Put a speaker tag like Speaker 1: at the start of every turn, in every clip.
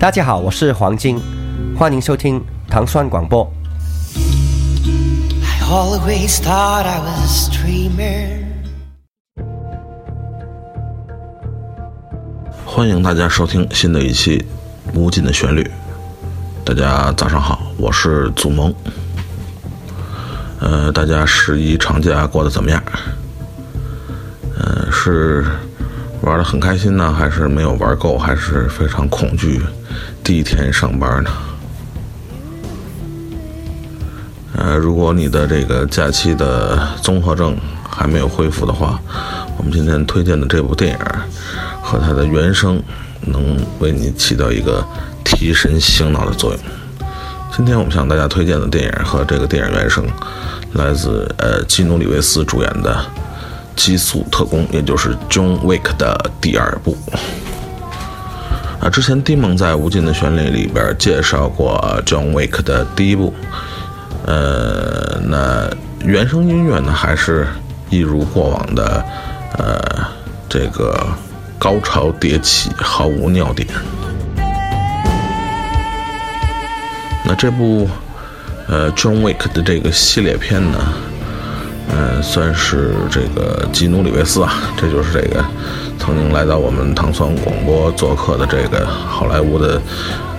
Speaker 1: 大家好，我是黄金，欢迎收听糖蒜广播。
Speaker 2: I always thought I was a dreamer.
Speaker 3: 欢迎大家收听新的一期《无尽的旋律》。大家早上好，我是祖萌。呃，大家十一长假过得怎么样？呃，是玩的很开心呢，还是没有玩够，还是非常恐惧第一天上班呢？呃，如果你的这个假期的综合症还没有恢复的话，我们今天推荐的这部电影和它的原声能为你起到一个提神醒脑的作用。今天我们向大家推荐的电影和这个电影原声，来自呃基努里维斯主演的《极速特工》，也就是 John Wick 的第二部。啊，之前丁蒙在《无尽的旋律》里边介绍过 John Wick 的第一部，呃，那原声音乐呢，还是一如过往的，呃，这个高潮迭起，毫无尿点。那这部呃 John Wick 的这个系列片呢，呃，算是这个基努里维斯啊，这就是这个曾经来到我们糖蒜广播做客的这个好莱坞的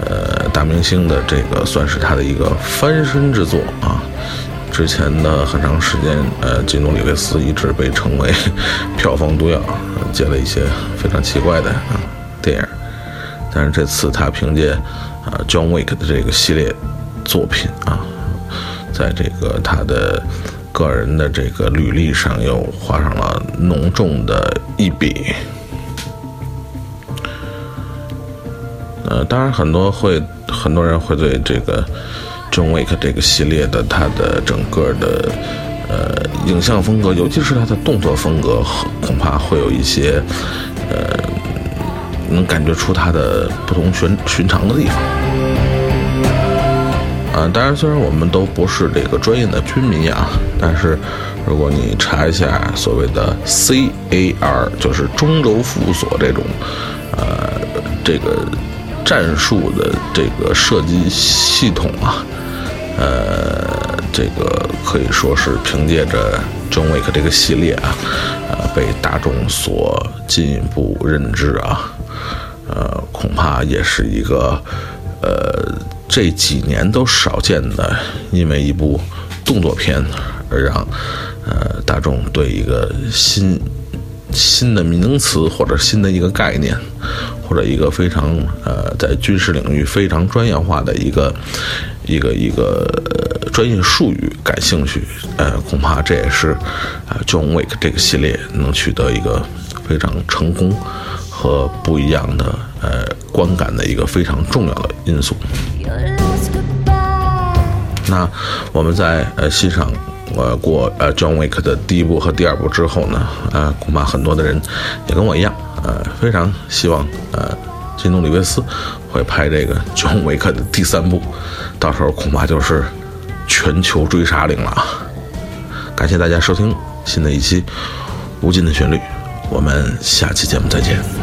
Speaker 3: 呃大明星的这个，算是他的一个翻身之作啊。之前的很长时间，呃，基努里维斯一直被称为 票房毒药，接了一些非常奇怪的啊电影。但是这次他凭借啊 John Wick 的这个系列作品啊，在这个他的个人的这个履历上又画上了浓重的一笔。呃，当然很多会很多人会对这个 John Wick 这个系列的它的整个的呃影像风格，尤其是它的动作风格，恐怕会有一些呃。能感觉出它的不同寻寻常的地方。啊，当然，虽然我们都不是这个专业的军迷啊，但是如果你查一下所谓的 CAR，就是中轴辅锁这种，呃，这个战术的这个射击系统啊，呃，这个可以说是凭借着 John Wick 这个系列啊，呃，被大众所进一步认知啊。呃，恐怕也是一个，呃，这几年都少见的，因为一部动作片而让呃大众对一个新新的名词或者新的一个概念，或者一个非常呃在军事领域非常专业化的一个一个一个、专业术语感兴趣。呃，恐怕这也是、呃、John Wick 这个系列能取得一个非常成功。和不一样的呃观感的一个非常重要的因素。那我们在呃欣赏呃过呃 John Wick 的第一部和第二部之后呢，呃恐怕很多的人也跟我一样，呃非常希望呃基努里维斯会拍这个 John Wick 的第三部，到时候恐怕就是全球追杀令了啊。感谢大家收听新的一期《无尽的旋律》，我们下期节目再见。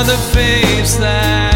Speaker 3: The face that